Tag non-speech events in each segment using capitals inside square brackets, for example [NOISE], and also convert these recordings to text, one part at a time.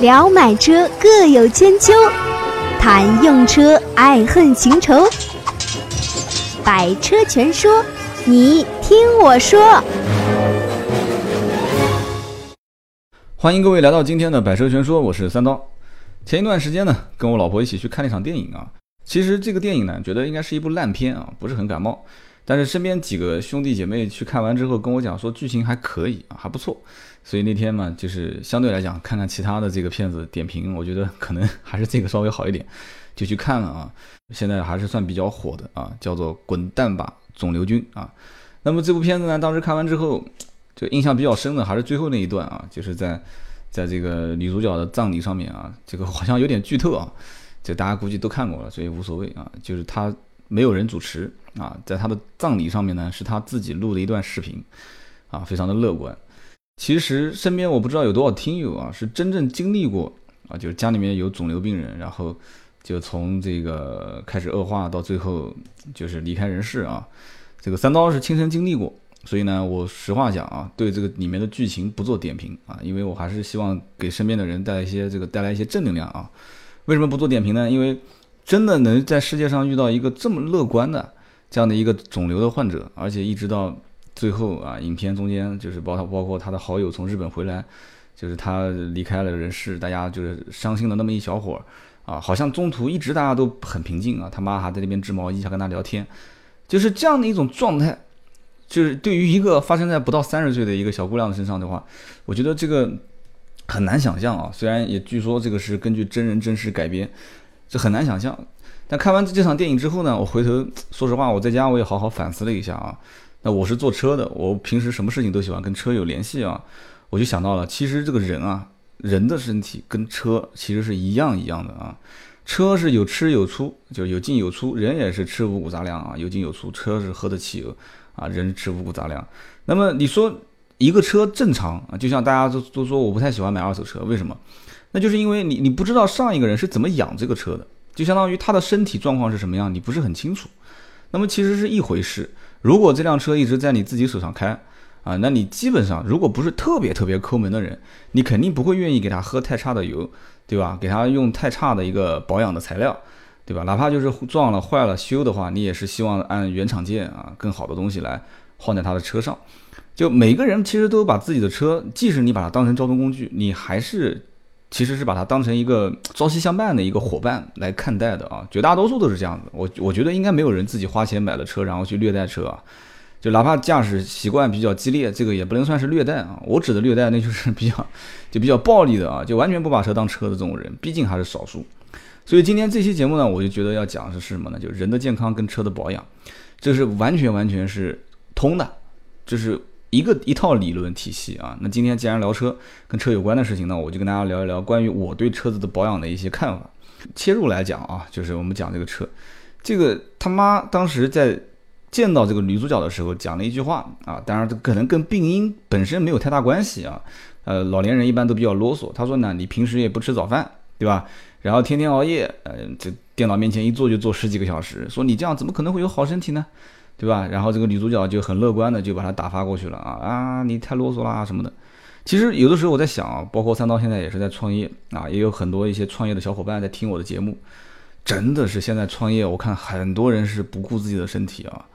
聊买车各有千秋，谈用车爱恨情仇。百车全说，你听我说。欢迎各位来到今天的百车全说，我是三刀。前一段时间呢，跟我老婆一起去看了一场电影啊。其实这个电影呢，觉得应该是一部烂片啊，不是很感冒。但是身边几个兄弟姐妹去看完之后，跟我讲说剧情还可以啊，还不错。所以那天嘛，就是相对来讲，看看其他的这个片子点评，我觉得可能还是这个稍微好一点，就去看了啊。现在还是算比较火的啊，叫做《滚蛋吧，肿瘤君》啊。那么这部片子呢，当时看完之后，就印象比较深的还是最后那一段啊，就是在在这个女主角的葬礼上面啊，这个好像有点剧透啊。这大家估计都看过了，所以无所谓啊。就是他没有人主持啊，在他的葬礼上面呢，是他自己录的一段视频啊，非常的乐观。其实身边我不知道有多少听友啊，是真正经历过啊，就是家里面有肿瘤病人，然后就从这个开始恶化到最后就是离开人世啊。这个三刀是亲身经历过，所以呢，我实话讲啊，对这个里面的剧情不做点评啊，因为我还是希望给身边的人带来一些这个带来一些正能量啊。为什么不做点评呢？因为真的能在世界上遇到一个这么乐观的这样的一个肿瘤的患者，而且一直到最后啊，影片中间就是包括包括他的好友从日本回来，就是他离开了人世，大家就是伤心的那么一小伙儿啊，好像中途一直大家都很平静啊，他妈还在那边织毛衣，想跟他聊天，就是这样的一种状态，就是对于一个发生在不到三十岁的一个小姑娘身上的话，我觉得这个。很难想象啊，虽然也据说这个是根据真人真事改编，这很难想象。但看完这场电影之后呢，我回头说实话，我在家我也好好反思了一下啊。那我是做车的，我平时什么事情都喜欢跟车有联系啊。我就想到了，其实这个人啊，人的身体跟车其实是一样一样的啊。车是有吃有出，就有进有出，人也是吃五谷杂粮啊，有进有出。车是喝的汽油啊，人吃五谷杂粮。那么你说？一个车正常啊，就像大家都都说我不太喜欢买二手车，为什么？那就是因为你你不知道上一个人是怎么养这个车的，就相当于他的身体状况是什么样，你不是很清楚。那么其实是一回事。如果这辆车一直在你自己手上开啊，那你基本上如果不是特别特别抠门的人，你肯定不会愿意给他喝太差的油，对吧？给他用太差的一个保养的材料，对吧？哪怕就是撞了坏了修的话，你也是希望按原厂件啊更好的东西来换在他的车上。就每个人其实都把自己的车，即使你把它当成交通工具，你还是其实是把它当成一个 [TSK] 朝夕相伴的一个伙伴来看待的啊。绝大多数都是这样子。我我觉得应该没有人自己花钱买了车，然后去虐待车啊。就哪怕驾驶习惯比较激烈，这个也不能算是虐待啊。我指的虐待，那就是比较 [LAUGHS] 就比较暴力的啊，就完全不把车当车的这种人，毕竟还是少数。所以今天这期节目呢，我就觉得要讲的是什么呢？就人的健康跟车的保养，这是完全完全是通的，就是。一个一套理论体系啊，那今天既然聊车跟车有关的事情呢，我就跟大家聊一聊关于我对车子的保养的一些看法。切入来讲啊，就是我们讲这个车，这个他妈当时在见到这个女主角的时候讲了一句话啊，当然这可能跟病因本身没有太大关系啊。呃，老年人一般都比较啰嗦，他说呢，你平时也不吃早饭，对吧？然后天天熬夜，呃，这电脑面前一坐就坐十几个小时，说你这样怎么可能会有好身体呢？对吧？然后这个女主角就很乐观的就把他打发过去了啊啊！你太啰嗦啦什么的。其实有的时候我在想啊，包括三刀现在也是在创业啊，也有很多一些创业的小伙伴在听我的节目。真的是现在创业，我看很多人是不顾自己的身体啊，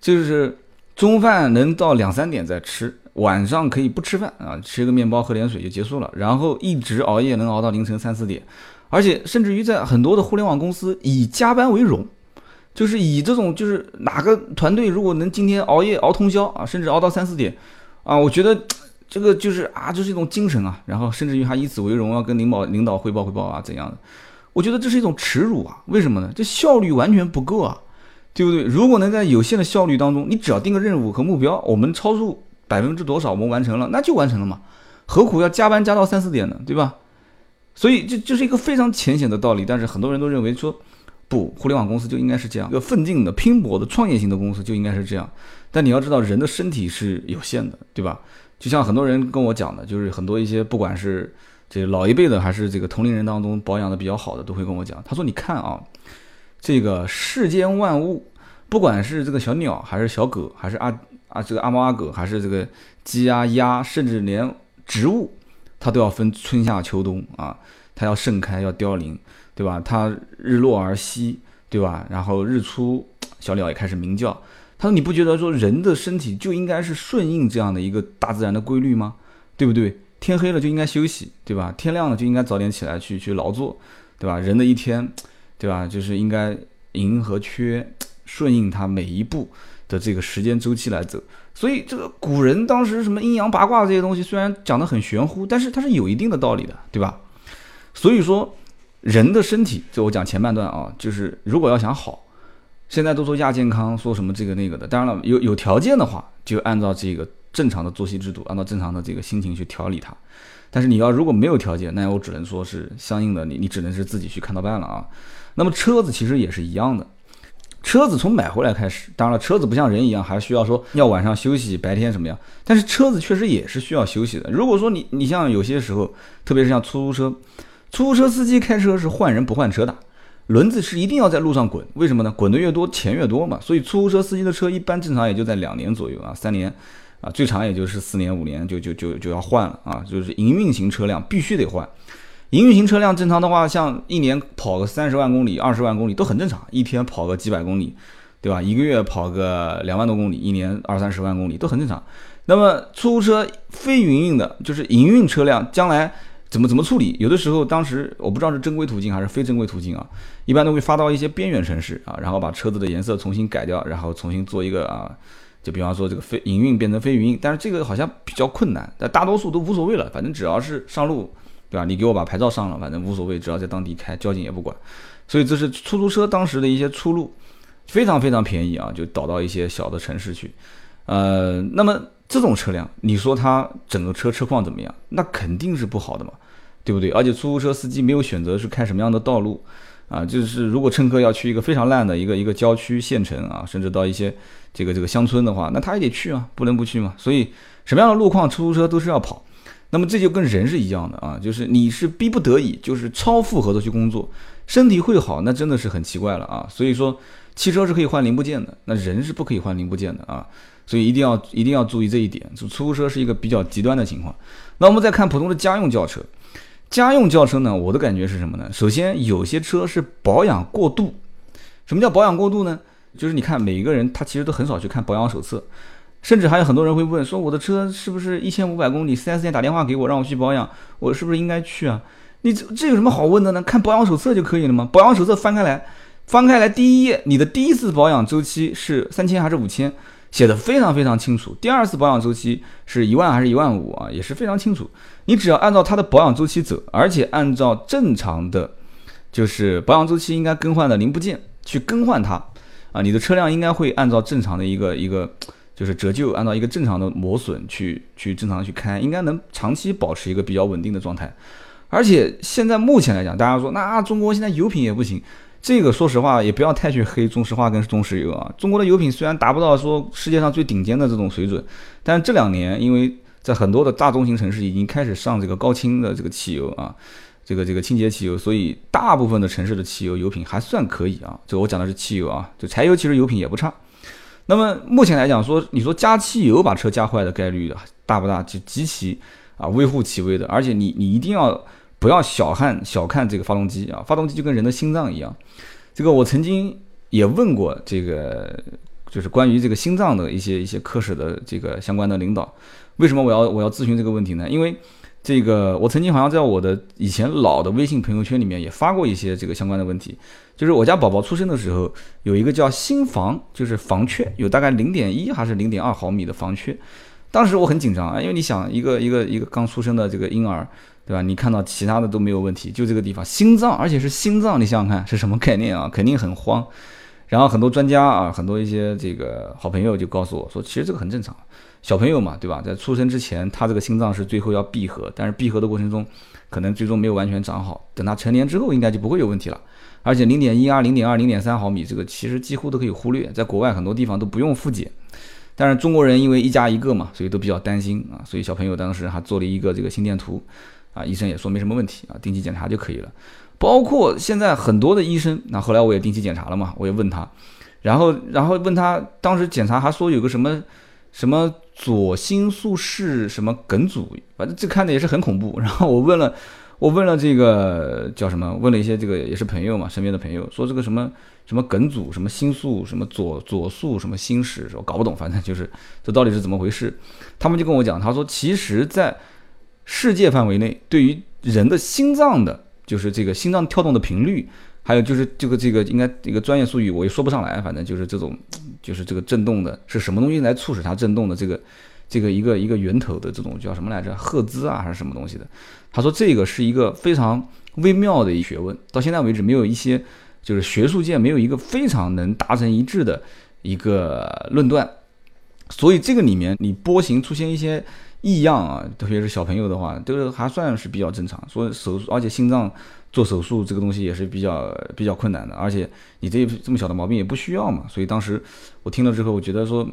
就是中饭能到两三点再吃，晚上可以不吃饭啊，吃个面包喝点水就结束了，然后一直熬夜能熬到凌晨三四点，而且甚至于在很多的互联网公司以加班为荣。就是以这种，就是哪个团队如果能今天熬夜熬通宵啊，甚至熬到三四点，啊，我觉得 [TSK] 这个就是啊，这是一种精神啊。然后甚至于还以此为荣，要跟领导领导汇报汇报啊，怎样的？我觉得这是一种耻辱啊！为什么呢？这效率完全不够啊，对不对？如果能在有限的效率当中，你只要定个任务和目标，我们超出百分之多少，我们完成了，那就完成了嘛，何苦要加班加到三四点呢？对吧？所以这就是一个非常浅显的道理，但是很多人都认为说。不，互联网公司就应该是这样，一个奋进的、拼搏的、创业型的公司就应该是这样。但你要知道，人的身体是有限的，对吧？就像很多人跟我讲的，就是很多一些不管是这老一辈的，还是这个同龄人当中保养的比较好的，都会跟我讲，他说：“你看啊，这个世间万物，不管是这个小鸟，还是小狗，还是阿啊这个阿猫阿狗，还是这个鸡啊鸭，甚至连植物，它都要分春夏秋冬啊，它要盛开，要凋零，对吧？它日落而息，对吧？然后日出，小鸟也开始鸣叫。他说：“你不觉得说人的身体就应该是顺应这样的一个大自然的规律吗？对不对？天黑了就应该休息，对吧？天亮了就应该早点起来去去劳作，对吧？人的一天，对吧？就是应该盈和缺，顺应它每一步的这个时间周期来走。所以这个古人当时什么阴阳八卦这些东西，虽然讲得很玄乎，但是它是有一定的道理的，对吧？所以说人的身体，就我讲前半段啊，就是如果要想好。”现在都说亚健康，说什么这个那个的。当然了，有有条件的话，就按照这个正常的作息制度，按照正常的这个心情去调理它。但是你要如果没有条件，那我只能说是相应的，你你只能是自己去看到办了啊。那么车子其实也是一样的，车子从买回来开始，当然了，车子不像人一样，还需要说要晚上休息，白天什么样。但是车子确实也是需要休息的。如果说你你像有些时候，特别是像出租车，出租车司机开车是换人不换车的。轮子是一定要在路上滚，为什么呢？滚得越多，钱越多嘛。所以出租车司机的车一般正常也就在两年左右啊，三年，啊，最长也就是四年五年就就就就要换了啊。就是营运型车辆必须得换，营运型车辆正常的话，像一年跑个三十万公里、二十万公里都很正常，一天跑个几百公里，对吧？一个月跑个两万多公里，一年二三十万公里都很正常。那么出租车非营运的，就是营运车辆，将来。怎么怎么处理？有的时候，当时我不知道是正规途径还是非正规途径啊，一般都会发到一些边远城市啊，然后把车子的颜色重新改掉，然后重新做一个啊，就比方说这个非营运变成非营运，但是这个好像比较困难，但大多数都无所谓了，反正只要是上路，对吧？你给我把牌照上了，反正无所谓，只要在当地开，交警也不管。所以这是出租车当时的一些出路，非常非常便宜啊，就导到一些小的城市去。呃，那么。这种车辆，你说它整个车车况怎么样？那肯定是不好的嘛，对不对？而且出租车司机没有选择是开什么样的道路啊？就是如果乘客要去一个非常烂的一个一个郊区县城啊，甚至到一些这个这个乡村的话，那他也得去啊，不能不去嘛。所以什么样的路况，出租车都是要跑。那么这就跟人是一样的啊，就是你是逼不得已，就是超负荷的去工作，身体会好，那真的是很奇怪了啊。所以说，汽车是可以换零部件的，那人是不可以换零部件的啊。所以一定要一定要注意这一点，就出租车是一个比较极端的情况。那我们再看普通的家用轿车，家用轿车呢，我的感觉是什么呢？首先有些车是保养过度。什么叫保养过度呢？就是你看每一个人他其实都很少去看保养手册，甚至还有很多人会问说我的车是不是一千五百公里，4S 店打电话给我让我去保养，我是不是应该去啊？你这这有什么好问的呢？看保养手册就可以了吗？保养手册翻开来，翻开来第一页，你的第一次保养周期是三千还是五千？写的非常非常清楚，第二次保养周期是一万还是一万五啊，也是非常清楚。你只要按照它的保养周期走，而且按照正常的，就是保养周期应该更换的零部件去更换它啊，你的车辆应该会按照正常的一个一个就是折旧，按照一个正常的磨损去去正常去开，应该能长期保持一个比较稳定的状态。而且现在目前来讲，大家说那中国现在油品也不行。这个说实话也不要太去黑中石化跟中石油啊。中国的油品虽然达不到说世界上最顶尖的这种水准，但是这两年因为在很多的大中型城市已经开始上这个高清的这个汽油啊，这个这个清洁汽油，所以大部分的城市的汽油油品还算可以啊。就我讲的是汽油啊，就柴油其实油品也不差。那么目前来讲说，你说加汽油把车加坏的概率大不大？就极其啊微乎其微的，而且你你一定要。不要小看小看这个发动机啊，发动机就跟人的心脏一样。这个我曾经也问过这个，就是关于这个心脏的一些一些科室的这个相关的领导。为什么我要我要咨询这个问题呢？因为这个我曾经好像在我的以前老的微信朋友圈里面也发过一些这个相关的问题。就是我家宝宝出生的时候有一个叫心房，就是房缺有大概零点一还是零点二毫米的房缺。当时我很紧张啊，因为你想一个一个一个刚出生的这个婴儿。对吧？你看到其他的都没有问题，就这个地方心脏，而且是心脏，你想想看是什么概念啊？肯定很慌。然后很多专家啊，很多一些这个好朋友就告诉我说，其实这个很正常，小朋友嘛，对吧？在出生之前，他这个心脏是最后要闭合，但是闭合的过程中，可能最终没有完全长好。等他成年之后，应该就不会有问题了。而且零点一啊、零点二、零点三毫米，这个其实几乎都可以忽略，在国外很多地方都不用复检。但是中国人因为一家一个嘛，所以都比较担心啊，所以小朋友当时还做了一个这个心电图。啊，医生也说没什么问题啊，定期检查就可以了。包括现在很多的医生，那后来我也定期检查了嘛，我也问他，然后然后问他，当时检查还说有个什么什么左心素室什么梗阻，反正这看的也是很恐怖。然后我问了，我问了这个叫什么？问了一些这个也是朋友嘛，身边的朋友说这个什么什么梗阻，什么心素，什么左左素，什么心室，我搞不懂，反正就是这到底是怎么回事？他们就跟我讲，他说其实在世界范围内，对于人的心脏的，就是这个心脏跳动的频率。还有就是这个这个应该一个专业术语我也说不上来，反正就是这种，就是这个震动的是什么东西来促使它震动的？这个这个一个一个源头的这种叫什么来着？赫兹啊还是什么东西的？他说这个是一个非常微妙的一学问，到现在为止没有一些就是学术界没有一个非常能达成一致的一个论断，所以这个里面你波形出现一些异样啊，特别是小朋友的话，都是还算是比较正常。说手术，而且心脏。做手术这个东西也是比较比较困难的，而且你这这么小的毛病也不需要嘛，所以当时我听了之后，我觉得说，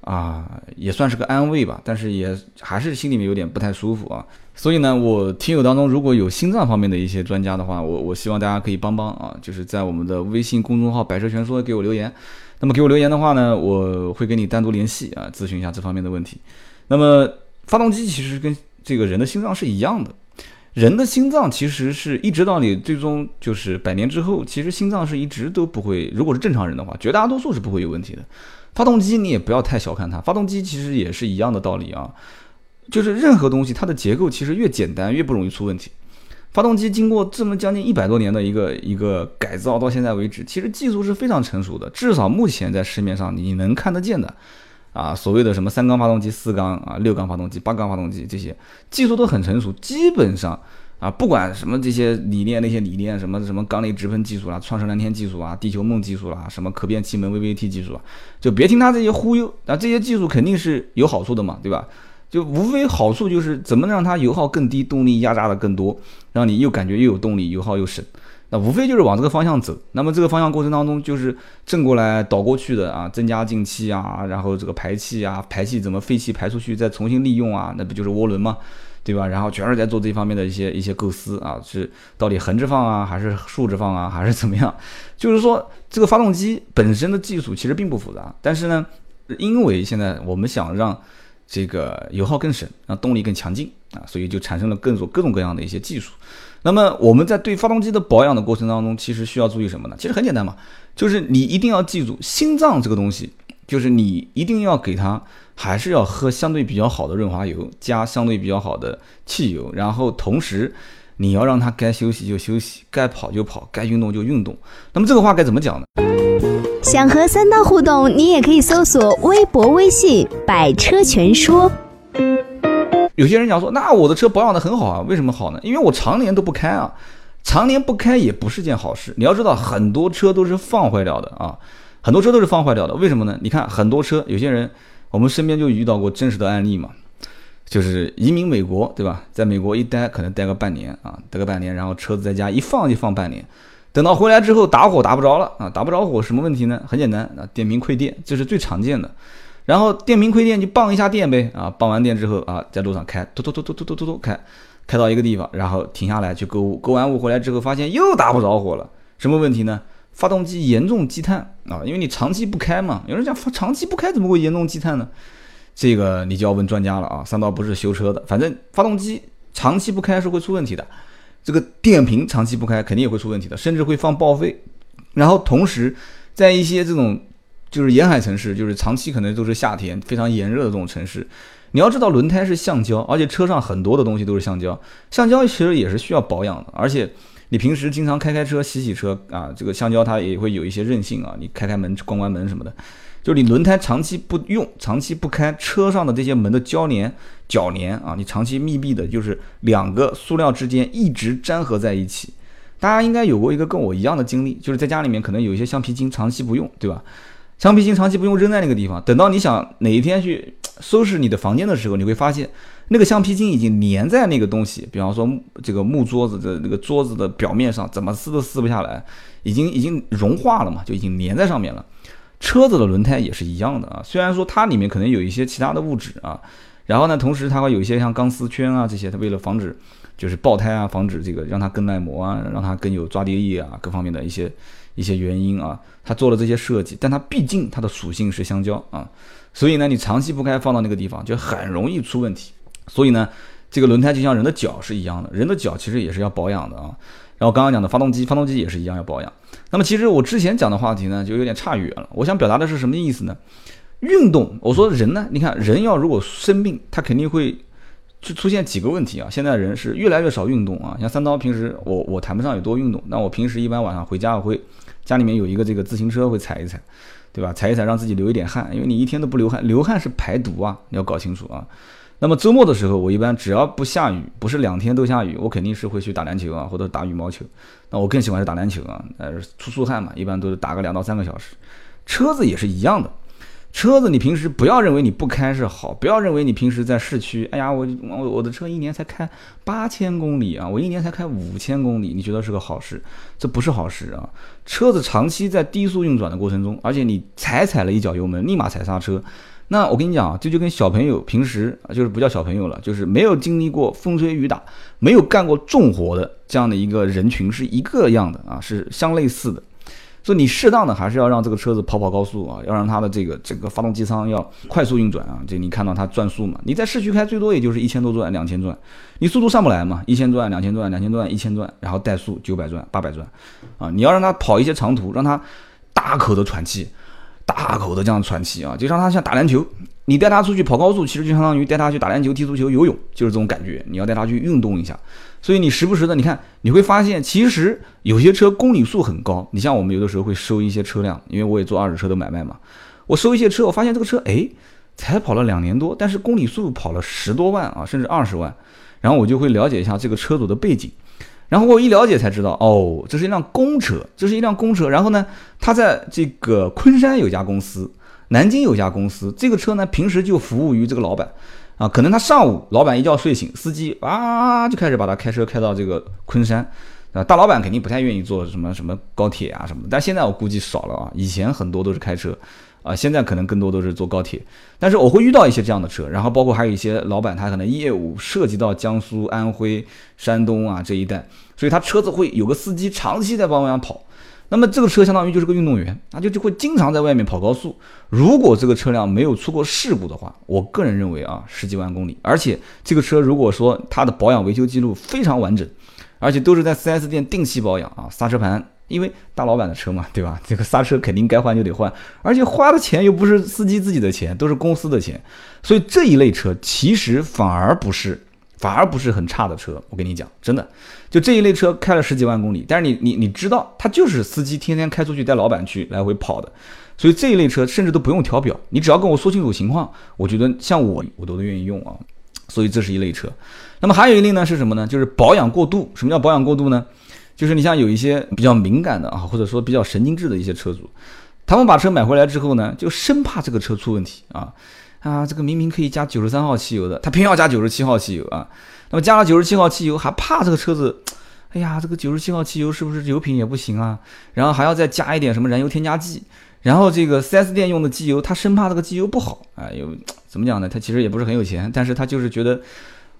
啊，也算是个安慰吧，但是也还是心里面有点不太舒服啊。所以呢，我听友当中如果有心脏方面的一些专家的话，我我希望大家可以帮帮啊，就是在我们的微信公众号“百车全说”给我留言。那么给我留言的话呢，我会跟你单独联系啊，咨询一下这方面的问题。那么发动机其实跟这个人的心脏是一样的。人的心脏其实是一直到你最终就是百年之后，其实心脏是一直都不会，如果是正常人的话，绝大多数是不会有问题的。发动机你也不要太小看它，发动机其实也是一样的道理啊，就是任何东西它的结构其实越简单越不容易出问题。发动机经过这么将近一百多年的一个一个改造，到现在为止，其实技术是非常成熟的，至少目前在市面上你能看得见的。啊，所谓的什么三缸发动机、四缸啊、六缸发动机、八缸发动机，这些技术都很成熟。基本上啊，不管什么这些理念、那些理念，什么什么缸内直喷技术啦、创世蓝天技术啊、地球梦技术啦、什么可变气门 VVT 技术啊，就别听他这些忽悠。啊，这些技术肯定是有好处的嘛，对吧？就无非好处就是怎么让它油耗更低，动力压榨的更多，让你又感觉又有动力，油耗又省。那无非就是往这个方向走，那么这个方向过程当中就是正过来倒过去的啊，增加进气啊，然后这个排气啊，排气怎么废气排出去再重新利用啊，那不就是涡轮吗？对吧？然后全是在做这方面的一些一些构思啊，是到底横着放啊，还是竖着放啊，还是怎么样？[LAUGHS] 就是说这个发动机本身的技术其实并不复杂，但是呢，因为现在我们想让这个油耗更省，让动力更强劲啊，所以就产生了各种各种各样的一些技术。那么我们在对发动机的保养的过程当中，其实需要注意什么呢？其实很简单嘛，就是你一定要记住，心脏这个东西，就是你一定要给它，还是要喝相对比较好的润滑油，加相对比较好的汽油，然后同时你要让它该休息就休息，该跑就跑，该运动就运动。那么这个话该怎么讲呢？想和三刀互动，你也可以搜索微博、微信“百车全说”。有些人讲说，那我的车保养的很好啊，为什么好呢？因为我常年都不开啊，常年不开也不是件好事。你要知道，很多车都是放坏掉的啊，很多车都是放坏掉的。为什么呢？你看很多车，有些人我们身边就遇到过真实的案例嘛，就是移民美国，对吧？在美国一待可能待个半年啊，待个半年，然后车子在家一放就放半年，等到回来之后打火打不着了啊，打不着火什么问题呢？很简单啊，电瓶亏电，这是最常见的。然后电瓶亏电就棒一下电呗，啊，棒完电之后啊，在路上开，突突突突突突突突开，开到一个地方，然后停下来去购物，购完物回来之后发现又打不着火了，什么问题呢？发动机严重积碳啊，因为你长期不开嘛。有人讲长期不开怎么会严重积碳呢？这个你就要问专家了啊。三刀不是修车的，反正发动机长期不开是会出问题的，这个电瓶长期不开肯定也会出问题的，甚至会放报废。然后同时在一些这种。就是沿海城市，就是长期可能都是夏天非常炎热的这种城市。你要知道，轮胎是橡胶，而且车上很多的东西都是橡胶。橡胶其实也是需要保养的，而且你平时经常开开车、洗洗车啊，这个橡胶它也会有一些韧性啊。你开开门、关关门什么的，就是你轮胎长期不用、长期不开，车上的这些门的胶粘、铰粘啊，你长期密闭的，就是两个塑料之间一直粘合在一起。大家应该有过一个跟我一样的经历，就是在家里面可能有一些橡皮筋长期不用，对吧？橡皮筋长期不用扔在那个地方，等到你想哪一天去 [TSK] 收拾你的房间的时候，你会发现那个橡皮筋已经粘在那个东西，比方说这个木桌子的那个桌子的表面上，怎么撕都撕不下来，已经已经融化了嘛，就已经粘在上面了。车子的轮胎也是一样的啊，虽然说它里面可能有一些其他的物质啊，然后呢，同时它会有一些像钢丝圈啊这些，它为了防止就是爆胎啊，防止这个让它更耐磨啊，让它更有抓地力啊，各方面的一些。一些原因啊，它做了这些设计，但它毕竟它的属性是橡胶啊，所以呢，你长期不开放到那个地方就很容易出问题。所以呢，这个轮胎就像人的脚是一样的，人的脚其实也是要保养的啊。然后刚刚讲的发动机，发动机也是一样要保养。那么其实我之前讲的话题呢，就有点差远了。我想表达的是什么意思呢？运动，我说人呢，你看人要如果生病，他肯定会就出现几个问题啊。现在人是越来越少运动啊。像三刀平时我我谈不上有多运动，那我平时一般晚上回家我会家里面有一个这个自行车会踩一踩，对吧？踩一踩让自己流一点汗，因为你一天都不流汗，流汗是排毒啊，你要搞清楚啊。那么周末的时候，我一般只要不下雨，不是两天都下雨，我肯定是会去打篮球啊，或者打羽毛球。那我更喜欢是打篮球啊，呃，出出汗嘛，一般都是打个两到三个小时。车子也是一样的。车子，你平时不要认为你不开是好，不要认为你平时在市区，哎呀，我我我的车一年才开八千公里啊，我一年才开五千公里，你觉得是个好事？这不是好事啊！车子长期在低速运转的过程中，而且你踩踩了一脚油门，立马踩刹车，那我跟你讲啊，这就跟小朋友平时啊就是不叫小朋友了，就是没有经历过风吹雨打，没有干过重活的这样的一个人群是一个样的啊，是相类似的。就你适当的还是要让这个车子跑跑高速啊，要让它的这个整个发动机舱要快速运转啊。就你看到它转速嘛？你在市区开最多也就是一千多转、两千转，你速度上不来嘛？一千转、两千转、两千转、一千转，然后怠速九百转、八百转，啊，你要让它跑一些长途，让它大口的喘气，大口的这样喘气啊，就让它像打篮球。你带他出去跑高速，其实就相当于带他去打篮球、踢足球、游泳，就是这种感觉。你要带他去运动一下，所以你时不时的，你看你会发现，其实有些车公里数很高。你像我们有的时候会收一些车辆，因为我也做二手车的买卖嘛。我收一些车，我发现这个车哎，才跑了两年多，但是公里数跑了十多万啊，甚至二十万。然后我就会了解一下这个车主的背景，然后我一了解才知道，哦，这是一辆公车，这是一辆公车。然后呢，他在这个昆山有家公司。南京有家公司，这个车呢，平时就服务于这个老板，啊，可能他上午老板一觉睡醒，司机啊就开始把他开车开到这个昆山，啊，大老板肯定不太愿意坐什么什么高铁啊什么，但现在我估计少了啊，以前很多都是开车，啊，现在可能更多都是坐高铁，但是我会遇到一些这样的车，然后包括还有一些老板他可能业务涉及到江苏、安徽、山东啊这一带，所以他车子会有个司机长期在帮忙跑。那么这个车相当于就是个运动员，那就就会经常在外面跑高速。如果这个车辆没有出过事故的话，我个人认为啊，十几万公里，而且这个车如果说它的保养维修记录非常完整，而且都是在 4S 店定期保养啊，刹车盘，因为大老板的车嘛，[LAUGHS] 对吧？这个刹车肯定该换就得换，而且花的钱又不是司机自己的钱，都是公司的钱，所以这一类车其实反而不是。反而不是很差的车，我跟你讲，真的，就这一类车开了十几万公里，但是你你你知道，它就是司机天天开出去带老板去来回跑的，所以这一类车甚至都不用调表，你只要跟我说清楚情况，我觉得像我我都愿意用啊，所以这是一类车。那么还有一类呢是什么呢？就是保养过度。什么叫保养过度呢？就是你像有一些比较敏感的啊，或者说比较神经质的一些车主，他们把车买回来之后呢，就生怕这个车出问题啊。啊，这个明明可以加九十三号汽油的，他偏要加九十七号汽油啊。那么加了九十七号汽油，还怕这个车子，哎呀，这个九十七号汽油是不是油品也不行啊？然后还要再加一点什么燃油添加剂，然后这个 4S 店用的机油，他生怕这个机油不好啊。有怎么讲呢？他其实也不是很有钱，但是他就是觉得，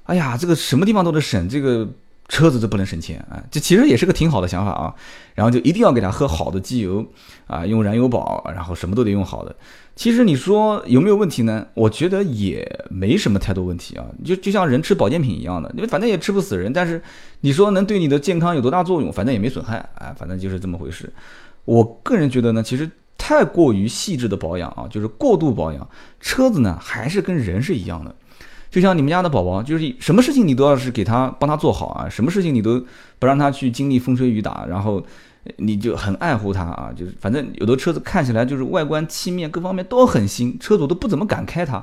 哎呀，这个什么地方都得省，这个车子都不能省钱啊。这其实也是个挺好的想法啊。然后就一定要给他喝好的机油啊，用燃油宝，然后什么都得用好的。其实你说有没有问题呢？我觉得也没什么太多问题啊，就就像人吃保健品一样的，因为反正也吃不死人。但是你说能对你的健康有多大作用？反正也没损害，哎，反正就是这么回事。我个人觉得呢，其实太过于细致的保养啊，就是过度保养，车子呢还是跟人是一样的。就像你们家的宝宝，就是什么事情你都要是给他帮他做好啊，什么事情你都不让他去经历风吹雨打，然后。你就很爱护它啊，就是反正有的车子看起来就是外观漆面各方面都很新，车主都不怎么敢开它。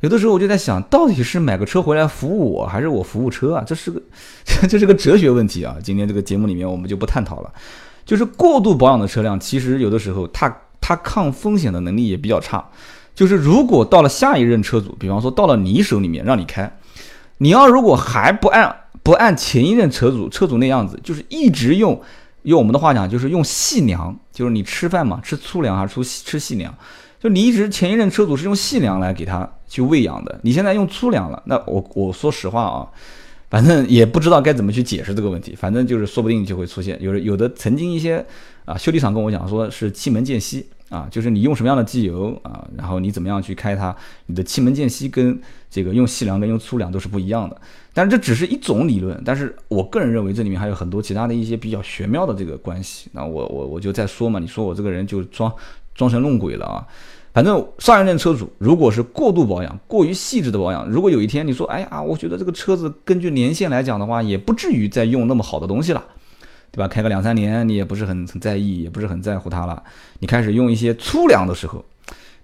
有的时候我就在想，到底是买个车回来服务我，还是我服务车啊？这是个 [LAUGHS] 这是个哲学问题啊！今天这个节目里面我们就不探讨了。就是过度保养的车辆，其实有的时候它它抗风险的能力也比较差。就是如果到了下一任车主，比方说到了你手里面让你开，你要如果还不按不按前一任车主车主那样子，就是一直用。用我们的话讲，就是用细粮，就是你吃饭嘛，吃粗粮还是吃吃细粮？就你一直前一任车主是用细粮来给他去喂养的，你现在用粗粮了，那我我说实话啊，反正也不知道该怎么去解释这个问题，反正就是说不定就会出现。有有的曾经一些啊修理厂跟我讲说是气门间隙啊，就是你用什么样的机油啊，然后你怎么样去开它，你的气门间隙跟这个用细梁跟用粗梁都是不一样的。但是这只是一种理论，但是我个人认为这里面还有很多其他的一些比较玄妙的这个关系。那我我我就再说嘛，你说我这个人就装装神弄鬼了啊。反正上一任车主如果是过度保养、过于细致的保养，如果有一天你说，哎呀，我觉得这个车子根据年限来讲的话，也不至于再用那么好的东西了，对吧？开个两三年，你也不是很很在意，也不是很在乎它了。你开始用一些粗粮的时候，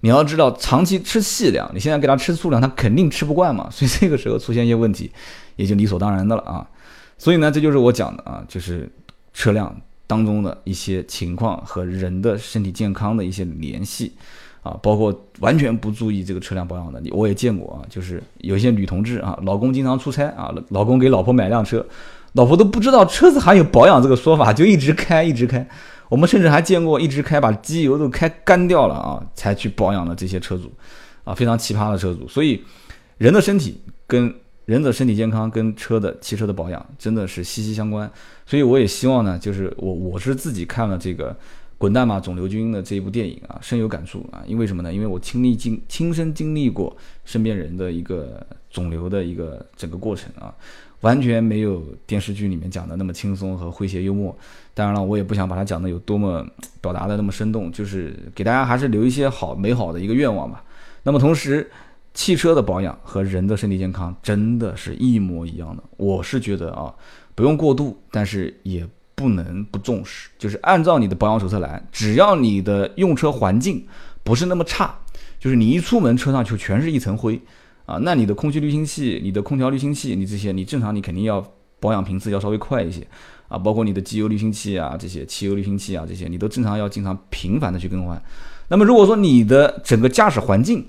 你要知道，长期吃细粮，你现在给他吃粗粮，他肯定吃不惯嘛。所以这个时候出现一些问题，[LAUGHS] 也就理所当然的了啊。所以呢，这就是我讲的啊，就是车辆当中的一些情况和人的身体健康的一些联系。啊，包括完全不注意这个车辆保养的，你我也见过啊，就是有些女同志啊，老公经常出差啊，老公给老婆买辆车，老婆都不知道车子还有保养这个说法，就一直开一直开。我们甚至还见过一直开把机油都开干掉了啊，才去保养的这些车主，啊，非常奇葩的车主。所以，人的身体跟人的身体健康跟车的汽车的保养真的是息息相关。所以我也希望呢，就是我我是自己看了这个。滚蛋吧，肿瘤君的这一部电影啊，深有感触啊。因为什么呢？因为我亲历经亲身经历过身边人的一个肿瘤的一个整个过程啊，完全没有电视剧里面讲的那么轻松和诙谐幽默。当然了，我也不想把它讲的有多么表达的那么生动，就是给大家还是留一些好美好的一个愿望吧。那么同时，汽车的保养和人的身体健康真的是一模一样的。我是觉得啊，不用过度，但是也。不能不重视，就是按照你的保养手册来，只要你的用车环境不是那么差，就是你一出门车上就全是一层灰啊，那你的空气滤清器、你的空调滤清器，你这些你正常你肯定要保养频次要稍微快一些啊，包括你的机油滤清器啊、这些汽油滤清器啊这些，你都正常要经常频繁的去更换。那么如果说你的整个驾驶环境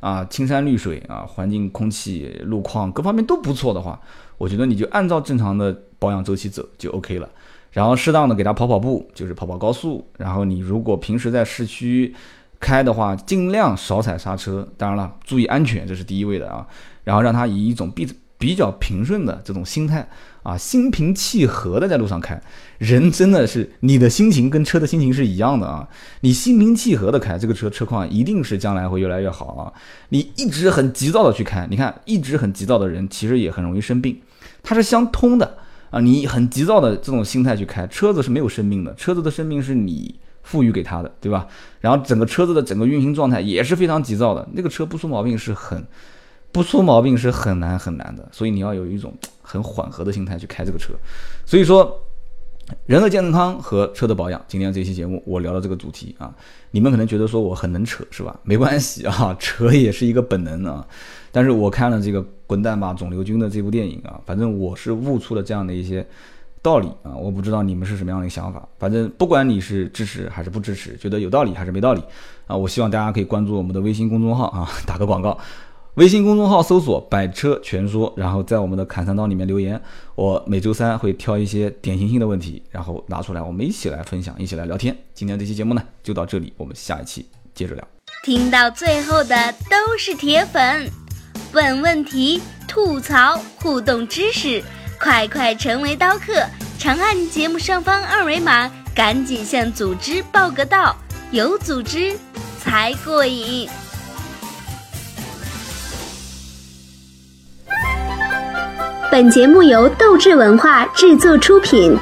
啊，青山绿水啊，环境空气路况各方面都不错的话，我觉得你就按照正常的保养周期走就 OK 了。然后适当的给他跑跑步，就是跑跑高速。然后你如果平时在市区开的话，尽量少踩刹车。当然了，注意安全，这是第一位的啊。然后让他以一种比比较平顺的这种心态啊，心平气和的在路上开。人真的是你的心情跟车的心情是一样的啊。你心平气和的开这个车，车况一定是将来会越来越好啊。你一直很急躁的去开，你看一直很急躁的人其实也很容易生病，它是相通的。啊，你很急躁的这种心态去开车子是没有生命的，车子的生命是你赋予给他的，对吧？然后整个车子的整个运行状态也是非常急躁的，那个车不出毛病是很不出毛病是很难很难的，所以你要有一种很缓和的心态去开这个车。所以说，人的健康和车的保养，今天这期节目我聊的这个主题啊，你们可能觉得说我很能扯是吧？没关系啊，[LAUGHS] 扯也是一个本能啊。但是我看了这个。滚蛋吧，肿瘤君的这部电影啊，反正我是悟出了这样的一些道理啊，我不知道你们是什么样的一个想法。反正不管你是支持还是不支持，觉得有道理还是没道理啊，我希望大家可以关注我们的微信公众号啊，[LAUGHS] 打个广告，微信公众号搜索“百车全说”，然后在我们的砍三刀里面留言，我每周三会挑一些典型性的问题，然后拿出来，我们一起来分享，一起来聊天。今天这期节目呢，就到这里，我们下一期接着聊。听到最后的都是铁粉。问问题、吐槽、互动知识，快快成为刀客！长按节目上方二维码，赶紧向组织报个到，有组织才过瘾。本节目由斗志文化制作出品。